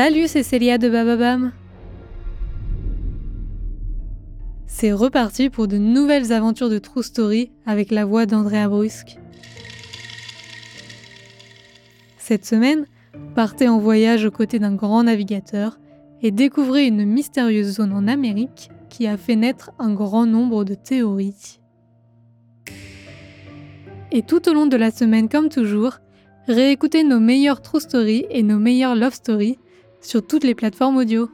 Salut, c'est Célia de Bababam. C'est reparti pour de nouvelles aventures de True Story avec la voix d'Andrea Brusque. Cette semaine, partez en voyage aux côtés d'un grand navigateur et découvrez une mystérieuse zone en Amérique qui a fait naître un grand nombre de théories. Et tout au long de la semaine, comme toujours, réécoutez nos meilleures True Story et nos meilleures Love Stories sur toutes les plateformes audio.